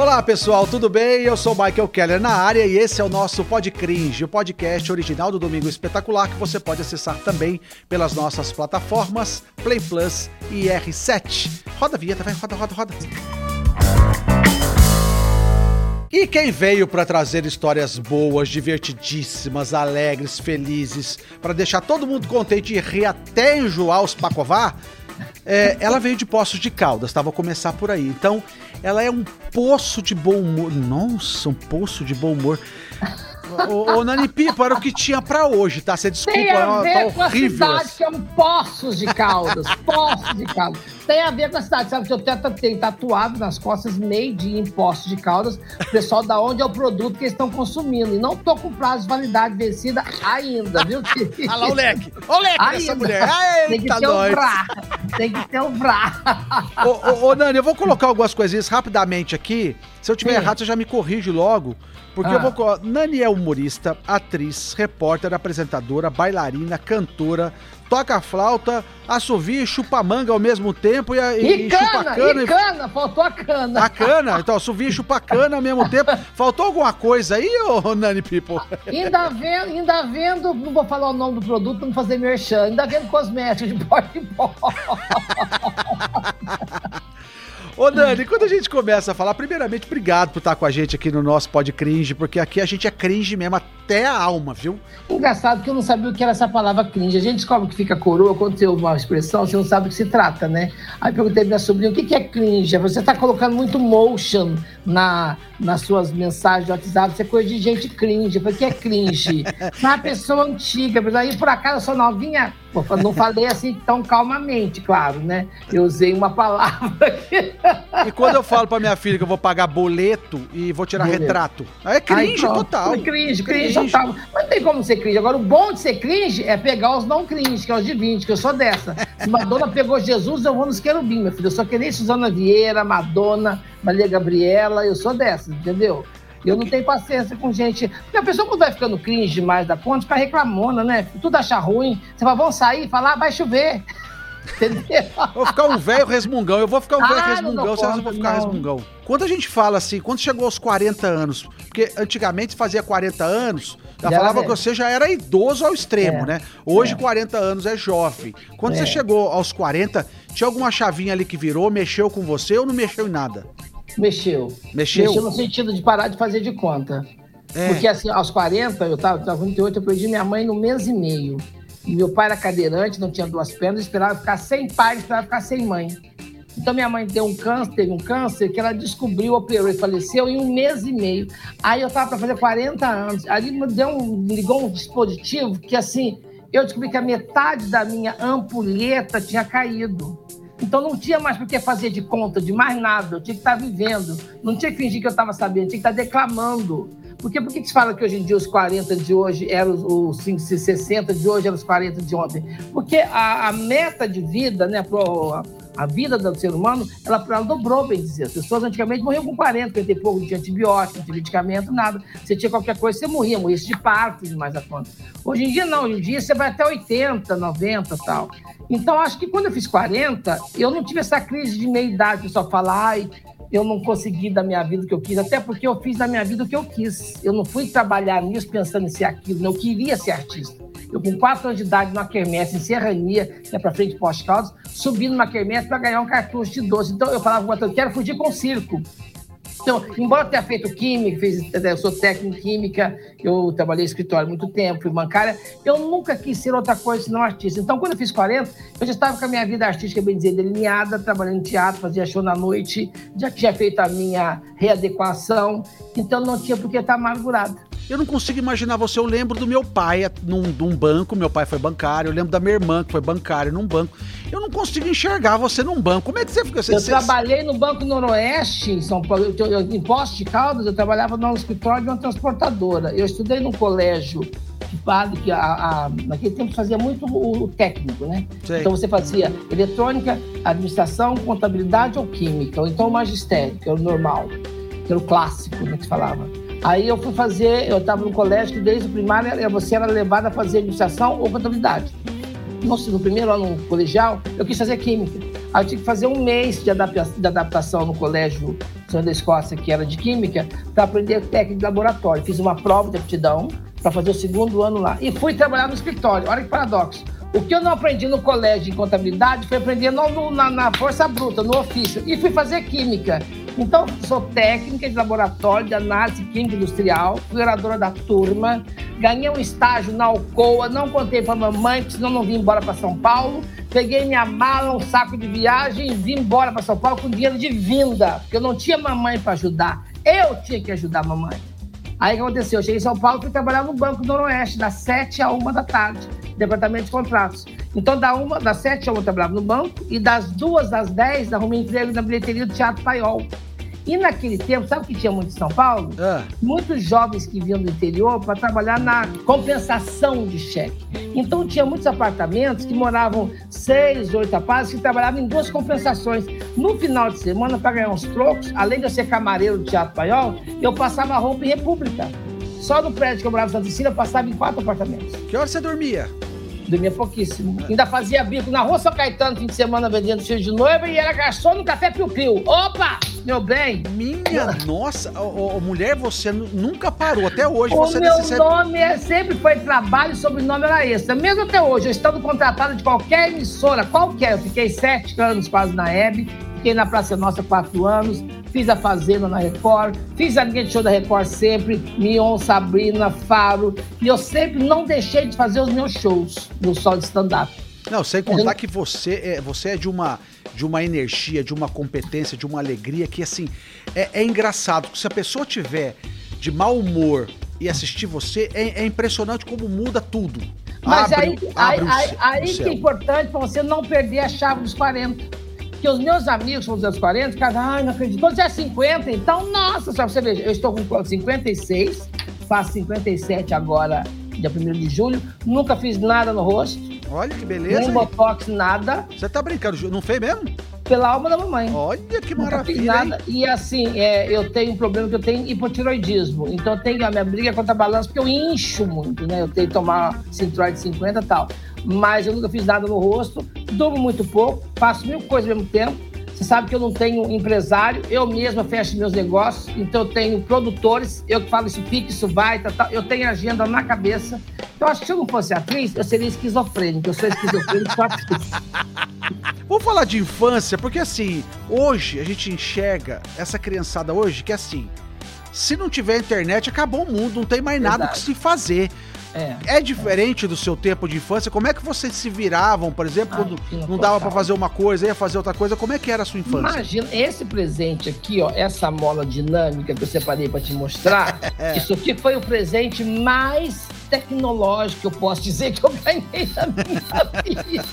Olá pessoal, tudo bem? Eu sou Michael Keller na área e esse é o nosso Pod Cringe, o podcast original do Domingo Espetacular que você pode acessar também pelas nossas plataformas Play Plus e R7. Roda a vinheta, vai, roda, roda, roda. E quem veio para trazer histórias boas, divertidíssimas, alegres, felizes, para deixar todo mundo contente e rir até enjoar os pacovar, é, ela veio de Poços de Caldas, tá? Vou começar por aí. Então, ela é um poço de bom humor. Nossa, um poço de bom humor. Ô, ô Nani Pipa, era o que tinha pra hoje, tá? Você desculpa, Tem a tá ver com a horrível. cidade, que é um Poços de Caldas. Poços de Caldas. Tem a ver com a cidade. Sabe que eu tenho tatuado nas costas made in Poços de Caldas. O pessoal da onde é o produto que eles estão consumindo. E não tô com prazo de validade vencida ainda, viu? Olha lá o leque. Olha o leque dessa Ainda. mulher. Tem que ter o nós. vrá. Tem que ter o vrá. Ô, ô, ô, Nani, eu vou colocar algumas coisinhas rapidamente aqui. Se eu tiver Sim. errado, você já me corrige logo. Porque Ah. eu vou. Nani é humorista, atriz, repórter, apresentadora, bailarina, cantora, toca flauta, assovia e chupa manga ao mesmo tempo e, E, e chupa cana, cana. e cana. Faltou a cana. A cana, então, assovia e chupa cana ao mesmo tempo. Faltou alguma coisa aí, ô Nani People? Ainda vendo, ainda vendo, não vou falar o nome do produto pra não fazer merchan, ainda vendo cosméticos de pó em pó. Ô, Nani, quando a gente começa a falar, primeiramente, obrigado por estar com a gente aqui no nosso Pod Cringe, porque aqui a gente é cringe mesmo até a alma, viu? Engraçado que eu não sabia o que era essa palavra cringe. A gente descobre que fica coroa quando ouve uma expressão, você não sabe do que se trata, né? Aí perguntei pra minha sobrinha, o que é cringe? Você tá colocando muito motion na, nas suas mensagens de WhatsApp, isso é coisa de gente cringe. Eu falei, o que é cringe? uma pessoa antiga, mas aí por acaso eu sou novinha. Pô, não falei assim tão calmamente, claro, né? Eu usei uma palavra que... E quando eu falo pra minha filha que eu vou pagar boleto e vou tirar Boleto. retrato, aí é cringe Aí, total. É cringe, cringe, total. Mas não tem como ser cringe. Agora, o bom de ser cringe é pegar os não cringe, que é os de 20, que eu sou dessa. Se Madonna pegou Jesus, eu vou nos querubim, meu filho. Eu sou que nem Suzana Vieira, Madonna, Maria Gabriela, eu sou dessa, entendeu? Eu não tenho paciência com gente. Porque a pessoa, quando vai ficando cringe demais da conta, fica reclamona, né? Tudo acha ruim. Você fala, vamos sair, falar, ah, vai chover. Entendeu? Eu vou ficar um velho resmungão, eu vou ficar um Ah, velho resmungão, vocês vão ficar não. resmungão. Quando a gente fala assim, quando chegou aos 40 anos, porque antigamente fazia 40 anos, já Já falava era que você já era idoso ao extremo, É, né? Hoje é. 40 anos é jovem. Quando É. você chegou aos 40, tinha alguma chavinha ali que virou, mexeu com você ou não mexeu em nada? Mexeu. Mexeu? Mexeu no sentido de parar de fazer de conta. É. Porque assim, aos 40, eu tava, tava com 28, eu perdi minha mãe no mês e meio. E meu pai era cadeirante, não tinha duas pernas, esperava ficar sem pai, esperava ficar sem mãe. Então minha mãe deu um câncer, teve um câncer que ela descobriu, operou e faleceu em um mês e meio. Aí eu tava para fazer 40 anos. Ali me deu um, ligou um dispositivo que assim, eu descobri que a metade da minha ampulheta tinha caído. Então não tinha mais por que fazer de conta de mais nada, eu tinha que estar vivendo. Não tinha que fingir que eu estava sabendo, tinha que estar declamando. Porque por que se fala que hoje em dia os 40 de hoje eram os, os 5, 60 de hoje eram os 40 de ontem? Porque a, a meta de vida, né, pro, a, vida do ser humano, ela, ela dobrou, bem dizer. As pessoas antigamente morriam com 40, 40 e pouco, tinha antibiótico, tinha medicamento, nada. Você tinha qualquer coisa, você morria, morria de parto mais a conta. Hoje em dia não, hoje em dia você vai até 80, 90 e tal. Então, acho que quando eu fiz 40, eu não tive essa crise de meia-idade, o pessoal fala, ai, eu não consegui da minha vida o que eu quis, até porque eu fiz da minha vida o que eu quis. Eu não fui trabalhar nisso pensando em ser aquilo, né? eu queria ser artista. Eu, com quatro anos de idade, numa quermesse em Serrania, né, para frente de Poste Caldas, subi numa quermesse para ganhar um cartucho de doce. Então, eu falava eu quero fugir com o circo. Então, embora eu tenha feito química, fiz, eu sou técnico em química, eu trabalhei em escritório muito tempo, fui bancária, eu nunca quis ser outra coisa senão artista. Então, quando eu fiz 40, eu já estava com a minha vida artística, bem dizer, delineada, trabalhando em teatro, fazia show na noite, já tinha feito a minha readequação, então não tinha por que estar amargurada. Eu não consigo imaginar você. Eu lembro do meu pai num, num banco, meu pai foi bancário. Eu lembro da minha irmã, que foi bancária num banco. Eu não consigo enxergar você num banco. Como é que você fica? Você, Eu você- trabalhei no Banco Noroeste, em São Paulo, eu, eu, em Poços de Caldas, eu trabalhava no escritório de uma transportadora. Eu estudei num colégio que padre, que a, a- naquele tempo fazia muito o, o técnico, né? Sei. Então você fazia eletrônica, administração, contabilidade ou química, ou então o magistério, que era o normal, que era o clássico, né, que falava. Aí eu fui fazer, eu estava no colégio que desde o primário você era levado a fazer administração ou contabilidade. Nossa, no primeiro ano colegial, eu quis fazer química. Aí eu tinha que fazer um mês de adapta- de adaptação no colégio da Escócia, que era de Química, para aprender técnica de laboratório. Fiz uma prova de aptidão para fazer o segundo ano lá. E fui trabalhar no escritório. Olha que paradoxo. O que eu não aprendi no colégio em contabilidade foi aprender no, na, na, força bruta, no ofício. E fui fazer química. Então, sou técnica de laboratório de análise química industrial, fui oradora da turma, ganhei um estágio na Alcoa, não contei para mamãe, porque senão não vim embora para São Paulo. Peguei minha mala, um saco de viagem e vim embora para São Paulo com dinheiro de vinda, porque eu não tinha mamãe para ajudar. Eu tinha que ajudar a mamãe. Aí o que aconteceu? Eu cheguei em São Paulo e fui trabalhar no Banco Noroeste, das 7 a 1 da tarde, departamento de contratos. Então, da uma, das 7 a 1 eu trabalhava no banco e das 2 às 10 arrumei emprego na bilheteria do Teatro Paiol. E naquele tempo, sabe o que tinha muito em São Paulo? Ah. Muitos jovens que vinham do interior para trabalhar na compensação de cheque. Então tinha muitos apartamentos que moravam seis, oito rapazes que trabalhavam em duas compensações. No final de semana, para ganhar uns trocos, além de eu ser camareiro do Teatro Paiol, eu passava roupa em República. Só no prédio que eu morava em Santa Cecília, eu passava em quatro apartamentos. Que hora você dormia? Dormia pouquíssimo. Ainda fazia bico na rua São Caetano, fim de semana, vendendo filho de noiva e era garçom no Café Piu Piu. Opa! Meu bem! Minha nossa! Ô, ô, mulher, você nunca parou. Até hoje o você meu recebe... nome é, sempre foi trabalho, sobrenome era esse. Mesmo até hoje, eu estando contratado de qualquer emissora, qualquer. Eu fiquei sete anos quase na Hebe, fiquei na Praça Nossa quatro anos fiz a Fazenda na Record, fiz a de show da Record sempre, Mion, Sabrina, Faro, e eu sempre não deixei de fazer os meus shows no sol de stand-up. Não, sem contar que você é, você é de uma de uma energia, de uma competência, de uma alegria que assim é, é engraçado. Se a pessoa tiver de mau humor e assistir você, é, é impressionante como muda tudo. Mas abre, aí, abre aí, aí, aí que é importante para você não perder a chave dos 40. Porque os meus amigos são dos 40, cara, ai, não acredito. Quando você é 50, então, nossa, só você ver, eu estou com 56, faço 57 agora, dia 1 de julho, nunca fiz nada no rosto. Olha que beleza. Nem botox, nada. Você tá brincando, não fez mesmo? Pela alma da mamãe. Olha que maravilha. Nada. E assim, é, eu tenho um problema que eu tenho hipotiroidismo. Então eu tenho a minha briga contra a balança, porque eu incho muito, né? Eu tenho que tomar cinturão de 50 e tal mas eu nunca fiz nada no rosto, durmo muito pouco, faço mil coisas ao mesmo tempo. Você sabe que eu não tenho empresário, eu mesma fecho meus negócios, então eu tenho produtores, eu que falo isso fica, isso vai, tá, tá, eu tenho agenda na cabeça. Então, eu acho que se eu não fosse atriz, eu seria esquizofrênico. Eu sou esquizofrênico, sou atriz. Vamos falar de infância, porque assim, hoje a gente enxerga essa criançada hoje que assim, se não tiver internet, acabou o mundo, não tem mais Verdade. nada que se fazer. É, é diferente é. do seu tempo de infância? Como é que vocês se viravam, por exemplo, quando ah, não dava para fazer uma coisa, ia fazer outra coisa? Como é que era a sua infância? Imagina, esse presente aqui, ó, essa mola dinâmica que eu separei para te mostrar, é. isso aqui foi o presente mais tecnológico que eu posso dizer que eu ganhei na minha vida.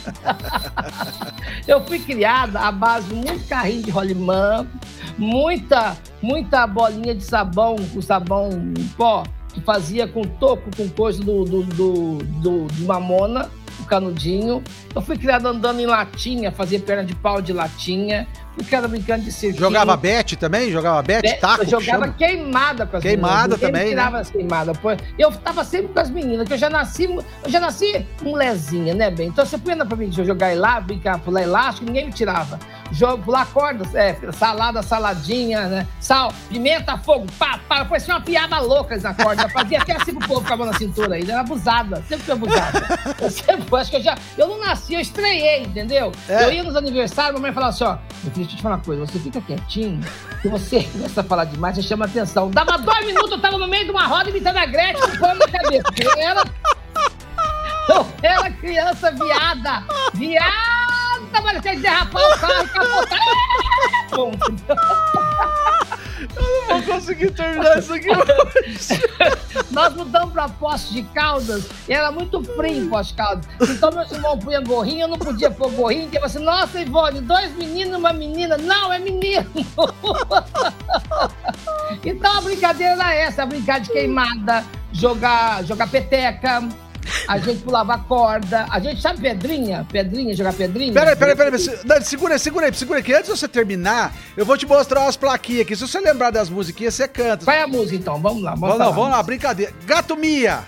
eu fui criada à base de muito carrinho de rolimã, muita, muita bolinha de sabão, com sabão em pó, fazia com toco, com coisa do, do, do, do, do Mamona, o canudinho. Eu fui criado andando em latinha, fazia perna de pau de latinha. Criado brincando de cirquinho. Jogava bet também? Jogava bet, bet taco? Eu jogava queimada com as queimada meninas. também, tirava né? as queimadas. Eu tava sempre com as meninas, que eu já nasci, eu já nasci molezinha, né, bem? Então você punha pra mim jogar lá, brincar, pular elástico, ninguém me tirava. Jogo, pular cordas, é, salada, saladinha, né? Sal, pimenta, fogo, pá, pá. Parecia uma piada louca na corda. Eu fazia até assim pro povo com a mão na cintura ainda. Era abusada, sempre fui abusada. Eu sempre, acho que eu já. Eu não nasci, eu estreiei, entendeu? É. Eu ia nos aniversários, a mamãe falava assim: ó, meu filho, deixa eu te falar uma coisa, você fica quietinho, se você começa a falar demais, você chama atenção. Dava dois minutos, eu tava no meio de uma roda imitando a Gretchen com pano na cabeça. Porque. Eu era criança viada! Viada! Que derrapar o carro e capotar. Eu não vou conseguir terminar isso aqui hoje. Nós mudamos pra Poços de Caldas e era muito frio em Poços de Caldas. Então meu irmão punha gorrinho, eu não podia pôr gorrinho, porque assim, nossa, Ivone, dois meninos e uma menina. Não, é menino. então a brincadeira era essa, brincar de queimada, jogar, jogar peteca a gente pulava corda, a gente sabe pedrinha? Pedrinha, jogar pedrinha? Peraí, peraí, peraí, segura aí, segura aí, segura aí, que antes de você terminar, eu vou te mostrar umas plaquinhas aqui. Se você lembrar das musiquinhas, você canta. Qual é a música então? Vamos lá, vamos, lá, vamos lá, brincadeira. Gato Mia!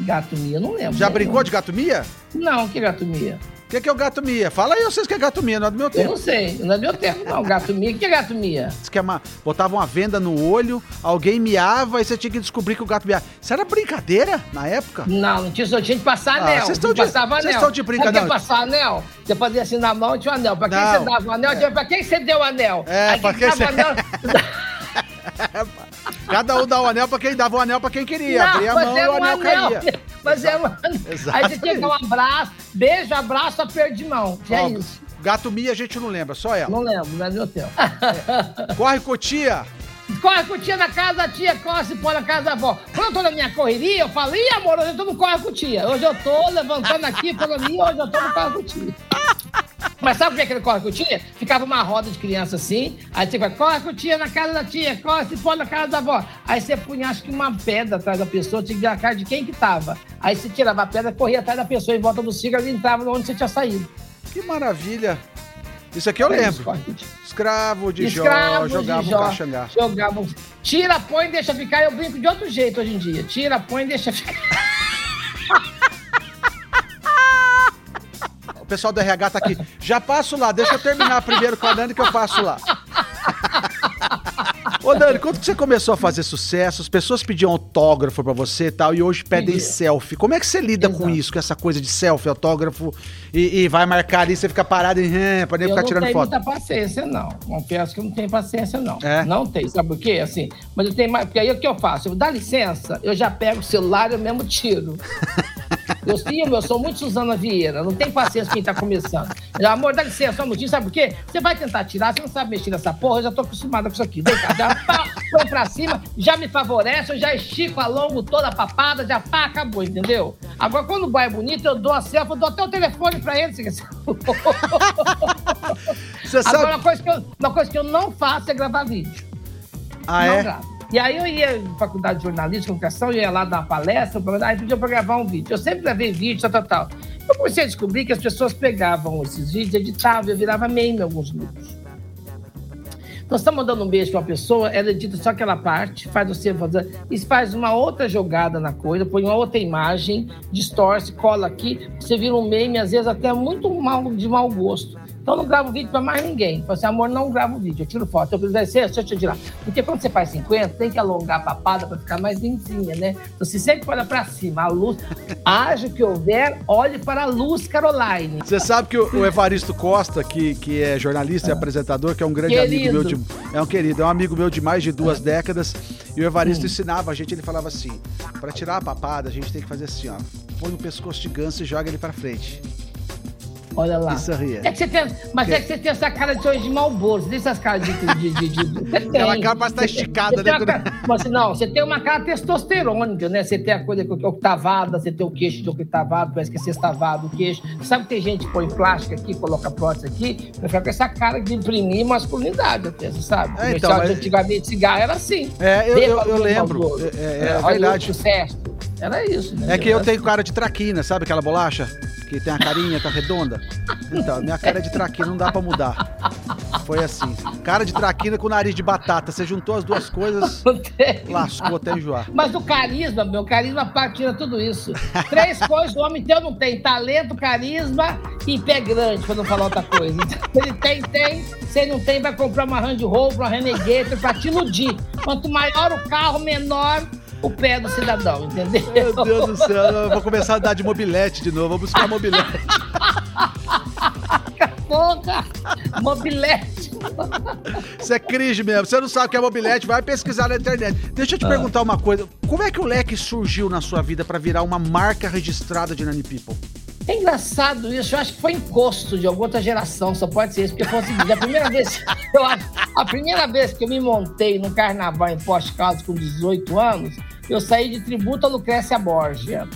Gato Mia, não lembro. Já brincou de Gato Mia? Não, que Gato Mia? O que, que é o gato Mia? Fala aí vocês que é gato Mia, não é do meu tempo. Eu não sei, não é do meu tempo, não. Gato Mia, o que é gato Mia? Diz que é uma, botava uma venda no olho, alguém miava e você tinha que descobrir que o gato miava. Isso era brincadeira na época? Não, não tinha, só tinha que passar Ah, anel. vocês estão não de- estão de Sabe brincadeira. é passar anel? Você fazia assim na mão e tinha um anel. Pra quem Não. você dava o anel? Tinha- Pra quem você deu o anel? É, Aí pra quem você- o anel... Cada um dava o anel pra quem dava o anel pra quem queria. Não, Abria a mas mão e o um anel caía. Mas era um anel. Exato. Aí você tinha que dar um abraço, beijo, abraço, aperto de mão. Que é isso. Gato Mia a gente não lembra, só ela. Não lembro, não é do meu tempo. Corre com tia. Corre com tia na casa da tia, corre se põe na casa da avó. Quando eu tô na minha correria, eu falo, ih, amor, hoje eu tô no corre com tia. Hoje eu tô levantando aqui, falando, ih, hoje eu tô no corre com tia. Mas sabe o que é que ele corre com tia? Ficava uma roda de criança assim, aí você vai, corre com tia na casa da tia, corre se põe na casa da avó. Aí você punha, acho que uma pedra atrás da pessoa, tinha que ver a cara de quem que tava. Aí você tirava a pedra, corria atrás da pessoa em volta do ciclo e entrava onde você tinha saído. Que maravilha. Isso aqui eu É lembro. Escravo de Escravo Jó, jogava de um Jó, caxangá. Jogavam. Tira, põe, deixa ficar. Eu brinco de outro jeito hoje em dia. Tira, põe, deixa ficar. O pessoal do RH tá aqui. Já passo lá, deixa eu terminar primeiro com a Dani que eu passo lá. Ô Dani, quando você começou a fazer sucesso, as pessoas pediam autógrafo pra você e tal, e hoje pedem Pedia. selfie. Como é que você lida com Exato. isso, com essa coisa de selfie, autógrafo, e, e vai marcar ali, você fica parado e hum, pra nem eu ficar não tirando tenho foto? muita paciência, não. Confesso que eu não tenho paciência, não. É? Não tem. Sabe por quê? Assim, mas eu tenho mais. Porque aí o que eu faço? Eu dá licença, eu já pego o celular e eu mesmo tiro. Eu, sim, eu sou muito Suzana Vieira, não tem paciência quem tá começando. Amor, dá licença, só um minutinho, sabe por quê? Você vai tentar tirar, você não sabe mexer nessa porra, eu já tô acostumada com isso aqui. Vem cá, já pá, põe pra cima, já me favorece, eu já estico, alongo toda a papada, já pá, acabou, entendeu? Agora, quando o boy é bonito, eu dou a selfie, eu dou até o telefone pra ele. Você Agora, sabe? uma coisa, que eu, uma coisa que eu não faço é gravar vídeo. Ah, não é? gravo. E aí eu ia em faculdade de jornalismo, comunicação, eu ia lá dar uma palestra, aí pedia pra gravar um vídeo. Eu sempre gravei vídeo, tal, tal, tal. Eu comecei a descobrir que as pessoas pegavam esses vídeos, editavam, eu virava meme em alguns. Então, você está mandando um beijo para uma pessoa, ela edita só aquela parte, faz você fazer, e faz uma outra jogada na coisa, põe uma outra imagem, distorce, cola aqui, você vira um meme, às vezes até muito mal, de mau gosto. Então, eu não gravo vídeo para mais ninguém. Fala assim, amor, não gravo vídeo, eu tiro foto. Eu falei, deixa eu te tirar. Porque quando você faz 50, tem que alongar a papada para ficar mais limpinha, né? Então, você sempre olha para cima, a luz, haja o que houver, olhe para a luz, Caroline. Você sabe que o, o Evaristo Costa, que, que é jornalista e apresentador, que é um grande amigo meu de. Querido. É um querido, é um amigo meu de mais de duas décadas. E o Evaristo ensinava a gente, ele falava assim: pra tirar a papada, a gente tem que fazer assim, ó. Põe o pescoço de ganso e joga ele pra frente. Olha lá. E sorria. É que você tem, mas é que você tem essa cara de hoje de Malboro. Você tem essas caras de. de, de, de. Aquela cara parece estar Você- esticada, né, cara- Mas não, você tem uma cara testosterônica, né? Você tem a coisa que é octavada, você tem o queixo de octavado, parece que é sextavado o queixo. Sabe que tem gente que põe plástico aqui, coloca prótese aqui, pra ficar com essa cara de imprimir masculinidade até, você sabe? É, então, mas- Antigamente cigarro era assim. É, eu, eu, eu lembro. É, é, é olha verdade. sucesso. Era isso, né? É que eu tenho cara de traquina, sabe aquela bolacha? Que tem a carinha, tá redonda? Então, minha cara é de traquina, não dá pra mudar. Foi assim. Cara de traquina com nariz de batata. Você juntou as duas coisas, lascou até enjoar. Mas o carisma, meu carisma tira tudo isso. Três coisas o homem teu não tem: talento, carisma e pé grande, pra não falar outra coisa. Então, ele tem, tem. Se ele não tem, vai comprar uma Range Rover, uma Renegade pra te iludir. Quanto maior o carro, menor o pé do cidadão, entendeu? Meu Deus do céu, eu vou começar a dar de mobilete de novo. Vou buscar mobilete. Porra! Mobilete. Isso é cringe mesmo. Você não sabe o que é mobilete, vai pesquisar na internet. Deixa eu te Ah. perguntar uma coisa. Como é que o leque surgiu na sua vida pra virar uma marca registrada de Nani People? É engraçado isso, eu acho que foi encosto de alguma outra geração, só pode ser isso, porque foi o seguinte, a primeira vez, eu a primeira vez que eu me montei no carnaval em Caldas com 18 anos, eu saí de tributo a Lucrécia Borgia.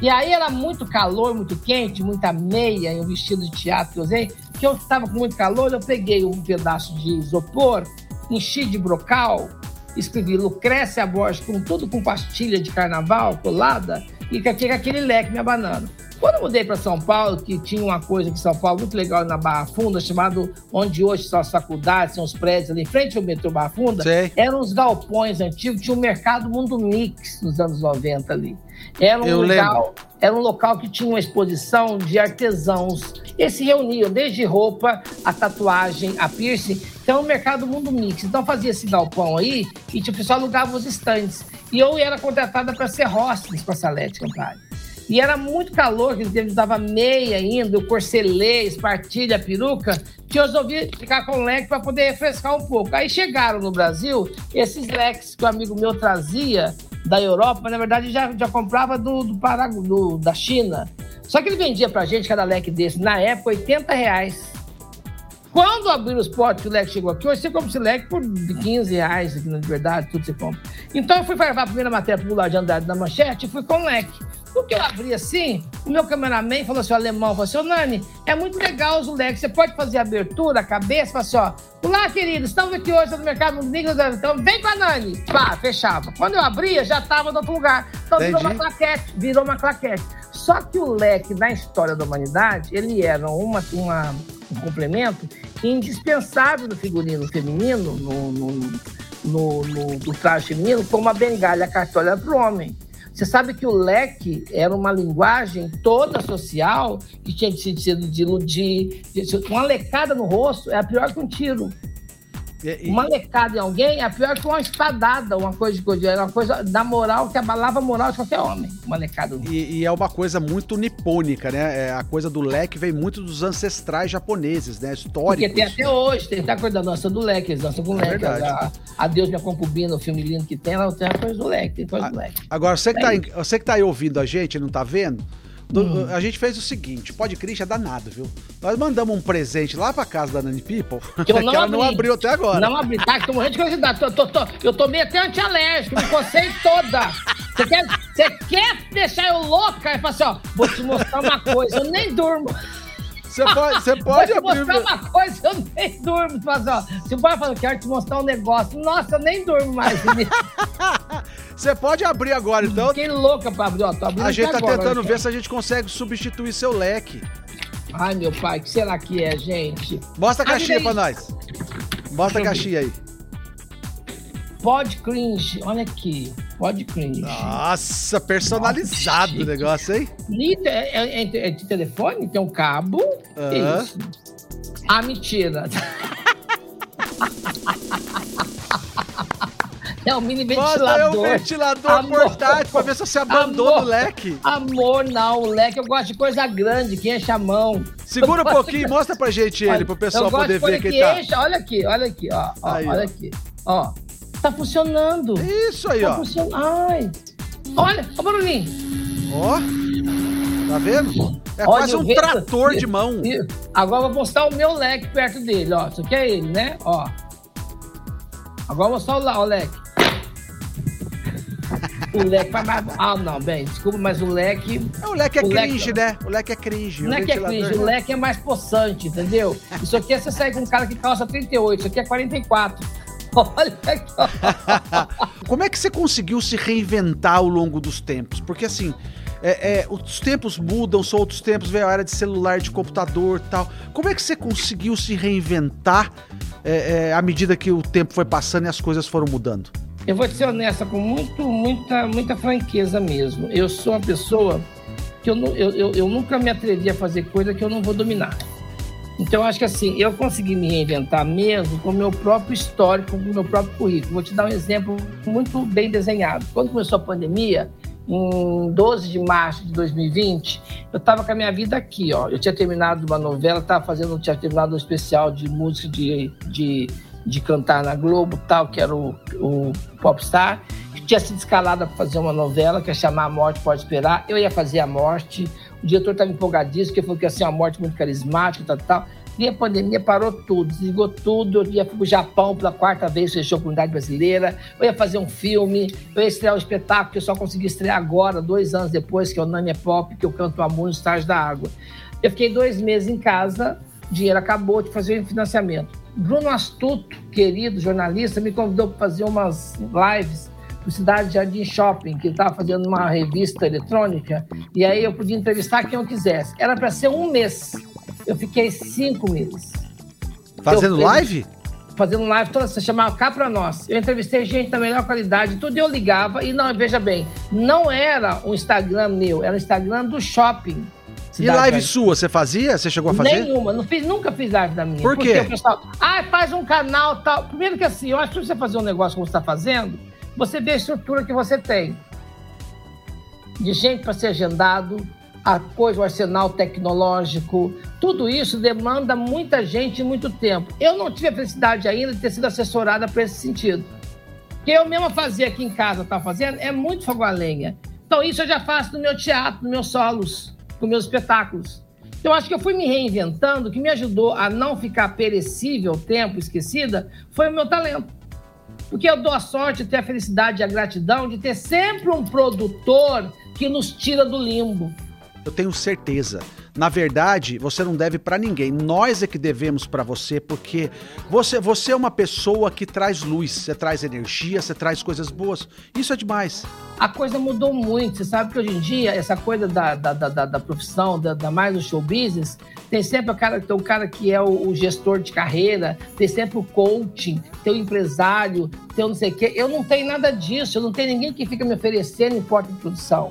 E aí era muito calor, muito quente, muita meia e um vestido de teatro que eu usei, que eu estava com muito calor, eu peguei um pedaço de isopor, enchi de brocal, escrevi Lucrécia Borges com tudo com pastilha de carnaval colada e com aquele leque me abanando. Quando eu mudei para São Paulo, que tinha uma coisa aqui em São Paulo muito legal na Barra Funda, chamado onde hoje são as faculdades, são os prédios ali em frente ao metrô Barra Funda, Sei. eram os galpões antigos, tinha um mercado Mundo Mix nos anos 90 ali. Era um, eu local, era um local que tinha uma exposição de artesãos. Eles se reuniam desde roupa, a tatuagem, a piercing. Então, o mercado Mundo Mix. Então, fazia esse galpão aí e tipo, o pessoal alugava os estandes. E eu era contratada para ser hostess com a Salete Campari. E era muito calor, que ele usava meia ainda, o corcelê, espartilha, peruca, que eu resolvi ficar com leque para poder refrescar um pouco. Aí chegaram no Brasil esses leques que o amigo meu trazia da Europa, na verdade já, já comprava do, do, Paragu, do da China. Só que ele vendia pra gente cada leque desse, na época, 80 reais. Quando abriram os potes que o leque chegou aqui, hoje você compra esse leque por 15 reais aqui na verdade, tudo você compra. Então eu fui levar a primeira matéria pro de Andrade da Manchete e fui com leque. No que eu abri assim, o meu cameraman falou assim, o alemão, falou assim, ô Nani, é muito legal os leques, você pode fazer a abertura, a cabeça, falou assim, ó, olá, querido, estamos aqui hoje no Mercado Mundial, então vem com a Nani. Pá, fechava. Quando eu abria, já estava no outro lugar. Então Entendi. virou uma claquete, virou uma claquete. Só que o leque, na história da humanidade, ele era uma, uma um complemento indispensável no figurino feminino, no, no, no, no, no traje feminino, como a bengalha a cartola para o homem. Você sabe que o leque era uma linguagem toda social que tinha sentido de iludir. Uma lecada no rosto é pior que um tiro. E, e... Uma lecada em alguém é pior que uma espadada, uma coisa de coisa, uma coisa da moral que abalava a moral de qualquer homem. Uma lecada. E, e, é uma coisa muito nipônica, né? É, a coisa do leque vem muito dos ancestrais japoneses, né? Históricos. Porque tem até hoje, tem até a coisa da dança do leque, eles dançam com é leque. A, a, Deus minha concubina, o filme lindo que tem, ela tem a coisa do leque, tem coisa a, do leque. Agora, você que, é tá, você que tá aí ouvindo a gente, não tá vendo? Hum. A gente fez o seguinte, pode crer, é danado, viu? Nós mandamos um presente lá pra casa da Nani People, que, não que ela não abriu até agora. Não abri, tá? Tô morrendo de curiosidade. Tô, tô, tô, eu tomei até antialérgico, me cocei toda. Você quer, você quer deixar eu louca? Eu falo assim, ó, vou te mostrar uma coisa, eu nem durmo. Você pode, você pode Vou te abrir. mostrar uma coisa, eu nem durmo. Faz, ó, se o pai fala, quero te mostrar um negócio. Nossa, eu nem durmo mais. Você pode abrir agora, então. Fiquei louca pra abrir, ó. A gente tá agora, tentando ver se a gente consegue substituir seu leque. Ai, meu pai, o que será que é, gente? Mostra a caixinha pra nós. Mostra a caixinha aí. Pod cringe, olha aqui. Pod cringe. Nossa, personalizado Nossa, o negócio, hein? É, é, é, é, de telefone, tem um cabo. Uh Isso. Ah, mentira. É um mini ventilador. Nossa, é um ventilador amor, portátil pra ver se você abandona amor, o leque. Amor, não. O leque eu gosto de coisa grande, que enche a mão. Segura um pouquinho, mostra pra gente ele, pro pessoal poder ver quem tá. Enche, olha aqui, olha aqui, ó. ó aí, olha ó. aqui. Ó. Tá funcionando. Isso aí, tá ó. Funcionando. Ai. Olha, ó, barulhinho. Ó. Tá vendo? É olha, quase um vento, trator de mão. Agora eu vou mostrar o meu leque perto dele, ó. Isso aqui é ele, né? Ó. Agora eu vou mostrar o, o leque. O leque vai mais. Ah, não, bem, desculpa, mas o leque. o leque é o cringe, leque... né? O leque é cringe. O leque é cringe, o leque é mais possante, entendeu? Isso aqui é você sair com um cara que calça 38, isso aqui é 44. Olha aqui, Como é que você conseguiu se reinventar ao longo dos tempos? Porque assim. É, é, os tempos mudam, são outros tempos, veio a era de celular, de computador tal. Como é que você conseguiu se reinventar é, é à medida que o tempo foi passando e as coisas foram mudando? Eu vou ser honesta com muito, muita, muita franqueza mesmo. Eu sou uma pessoa que eu, eu, eu, eu nunca me atrevi a fazer coisa que eu não vou dominar. Então, acho que assim, eu consegui me reinventar mesmo com o meu próprio histórico, com o meu próprio currículo. Vou te dar um exemplo muito bem desenhado. Quando começou a pandemia, em 12 de março de 2020, eu estava com a minha vida aqui, ó. Eu tinha terminado uma novela, estava fazendo, tinha terminado um especial de música de, de de cantar na Globo, tal, que era o, o Popstar, que tinha sido escalada para fazer uma novela que ia chamar A Morte Pode Esperar. Eu ia fazer A Morte. O diretor estava empolgadíssimo, porque falou que ia ser uma morte muito carismática, tal, tal. E a pandemia parou tudo, desligou tudo. Eu ia para o Japão pela quarta vez, fechou a comunidade brasileira. Eu ia fazer um filme, eu ia estrear um espetáculo que eu só consegui estrear agora, dois anos depois, que é o Nani é Pop, que eu canto Amor nos Estágio da Água. Eu fiquei dois meses em casa, dinheiro acabou de fazer o financiamento. Bruno Astuto, querido jornalista, me convidou para fazer umas lives para Cidade Jardim Shopping, que estava fazendo uma revista eletrônica, e aí eu podia entrevistar quem eu quisesse. Era para ser um mês. Eu fiquei cinco meses. Fazendo eu, live? Fazendo live toda se chamava Cá Pra Nós. Eu entrevistei gente da melhor qualidade, tudo eu ligava, e não, veja bem, não era um Instagram meu, era o Instagram do shopping. E live sua, você fazia? Você chegou a fazer? Nenhuma, não fiz, nunca fiz live da minha. Por quê? Porque o pessoal, ah, faz um canal tal. Primeiro que assim, eu acho que você fazer um negócio como você está fazendo, você vê a estrutura que você tem. De gente para ser agendado, a coisa, o arsenal tecnológico, tudo isso demanda muita gente e muito tempo. Eu não tive a felicidade ainda de ter sido assessorada para esse sentido. que eu mesma fazia aqui em casa, tá fazendo, é muito fogo a lenha. Então isso eu já faço no meu teatro, nos meus solos com meus espetáculos. Então, acho que eu fui me reinventando, o que me ajudou a não ficar perecível, tempo, esquecida, foi o meu talento. Porque eu dou a sorte, ter a felicidade e a gratidão de ter sempre um produtor que nos tira do limbo. Eu tenho certeza. Na verdade, você não deve para ninguém. Nós é que devemos para você, porque você, você é uma pessoa que traz luz, você traz energia, você traz coisas boas. Isso é demais. A coisa mudou muito. Você sabe que hoje em dia, essa coisa da, da, da, da profissão, da, da, mais do show business, tem sempre o cara, tem o cara que é o, o, gestor de carreira, tem sempre o coaching, tem o empresário, tem o não sei o quê. Eu não tenho nada disso. Eu não tenho ninguém que fica me oferecendo em porta de produção.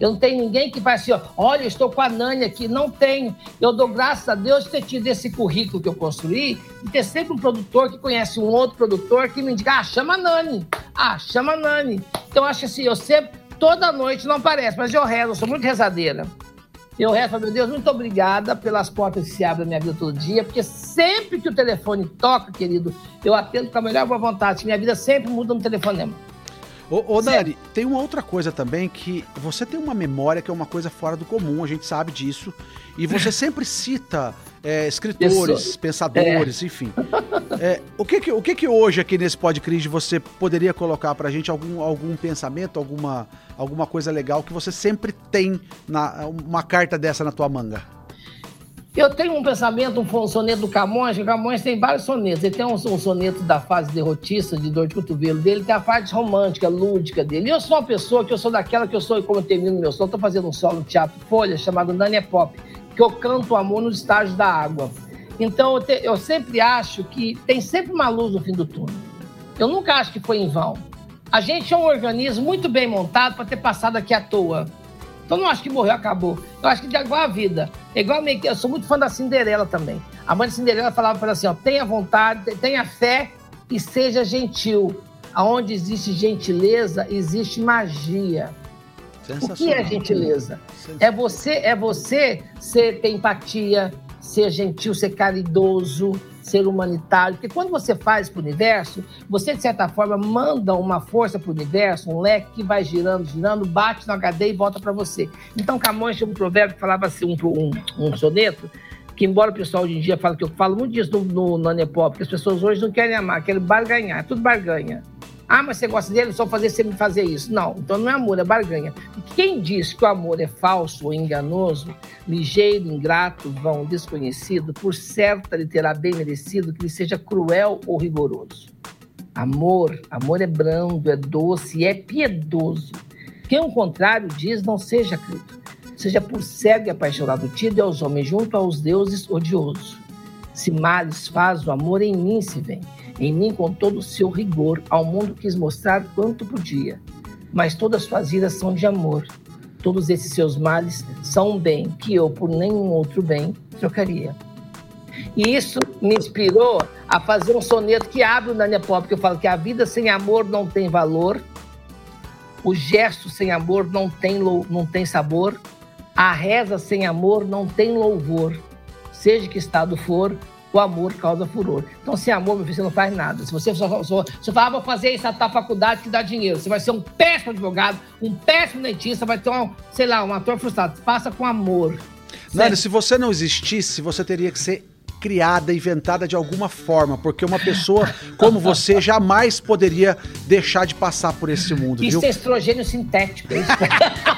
Eu não tenho ninguém que vai assim, ó, olha, estou com a Nani aqui. Não tenho. Eu dou graças a Deus de ter tido esse currículo que eu construí, de ter sempre um produtor que conhece um outro produtor que me indica, ah, chama a Nani. Ah, chama a Nani. Então, acho assim, eu sempre, toda noite, não parece, mas eu rezo, eu sou muito rezadeira. Eu rezo, meu Deus, muito obrigada pelas portas que se abrem na minha vida todo dia, porque sempre que o telefone toca, querido, eu atendo com a melhor boa vontade. Minha vida sempre muda no telefonema. Ô, ô Nari, tem uma outra coisa também que você tem uma memória que é uma coisa fora do comum, a gente sabe disso. E você sempre cita é, escritores, pensadores, é. enfim. É, o que que, o que que hoje aqui nesse podcast você poderia colocar pra gente algum, algum pensamento, alguma, alguma coisa legal que você sempre tem na, uma carta dessa na tua manga? Eu tenho um pensamento, um soneto do Camões, que o Camões tem vários sonetos. Ele tem um, um soneto da fase derrotista, de dor de cotovelo dele, tem a parte romântica, lúdica dele. E eu sou uma pessoa que eu sou daquela que eu sou, como eu termino meu solo, estou fazendo um solo no Teatro Folha, chamado Nania Pop, que eu canto o amor nos estágios da água. Então, eu, te, eu sempre acho que tem sempre uma luz no fim do túnel. Eu nunca acho que foi em vão. A gente é um organismo muito bem montado para ter passado aqui à toa. Então não acho que morreu, acabou. Eu acho que é igual a vida. É igual meio que. Eu sou muito fã da Cinderela também. A mãe de Cinderela falava para ela assim: ó, tenha vontade, tenha fé e seja gentil. Aonde existe gentileza, existe magia. O que é gentileza? É você, é você ser, ter empatia, ser gentil, ser caridoso, ser humanitário, porque quando você faz para o universo, você, de certa forma, manda uma força para o universo, um leque que vai girando, girando, bate no HD e volta para você. Então, Camões tinha um provérbio que falava assim, um, um, um soneto, que embora o pessoal hoje em dia fale que eu falo muito disso no, no, no Anepop, porque as pessoas hoje não querem amar, querem barganhar, é tudo barganha. Ah, mas você gosta dele, só fazer você me fazer isso. Não, então não é amor, é barganha. quem diz que o amor é falso ou enganoso, ligeiro, ingrato, vão, desconhecido, por certo lhe terá bem merecido que ele seja cruel ou rigoroso. Amor, amor é brando, é doce, é piedoso. Quem o contrário diz, não seja crido. Seja por cego e apaixonado tido aos homens junto aos deuses odioso. Se males faz o amor, em mim se vem em mim, com todo o seu rigor, ao mundo quis mostrar quanto podia. Mas todas suas vidas são de amor. Todos esses seus males são um bem que eu, por nenhum outro bem, trocaria. E isso me inspirou a fazer um soneto que abre o Nania Pop, que eu falo que a vida sem amor não tem valor, o gesto sem amor não tem, não tem sabor, a reza sem amor não tem louvor. Seja que estado for, o amor causa furor. Então, sem amor, meu filho, você não faz nada. Se você só, só, você fala, ah, vou fazer isso, a faculdade que dá dinheiro. Você vai ser um péssimo advogado, um péssimo dentista, vai ter, um, sei lá, um ator frustrado. Faça com amor. Nélio, se você não existisse, você teria que ser criada, inventada de alguma forma, porque uma pessoa como você jamais poderia deixar de passar por esse mundo. Isso viu? é estrogênio sintético. É isso.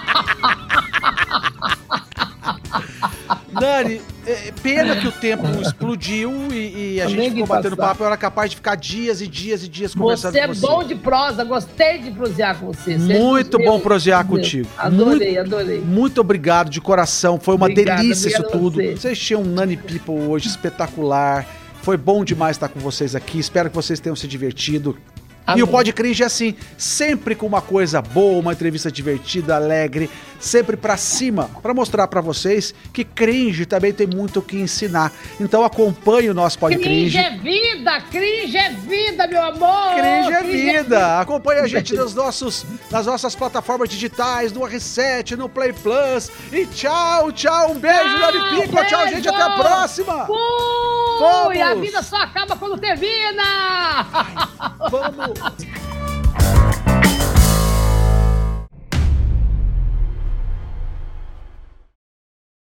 Dani, é, pena que o tempo explodiu e, e a gente ficou batendo passar. papo. Eu era capaz de ficar dias e dias e dias conversando você com você. Você é bom de prosa, gostei de prosear com você. você muito bom prosear contigo. Adorei, muito, adorei. Muito obrigado de coração. Foi uma Obrigada, delícia isso tudo. Você. Vocês tinham um Nani People hoje espetacular. Foi bom demais estar com vocês aqui. Espero que vocês tenham se divertido. Amém. E o Pod Cringe é assim, sempre com uma coisa boa, uma entrevista divertida, alegre, sempre para cima, para mostrar para vocês que cringe também tem muito o que ensinar. Então acompanhe o nosso Pod Cringe. É vida, cringe é vida, meu amor. Cringe é vida. É vida. Acompanhe a gente nos nossos, nas nossas plataformas digitais, no R7, no Play Plus. E tchau, tchau, um beijo, Laripico, tchau, gente, até a próxima. Fui! Vamos. A vida só acaba quando termina. Vamos.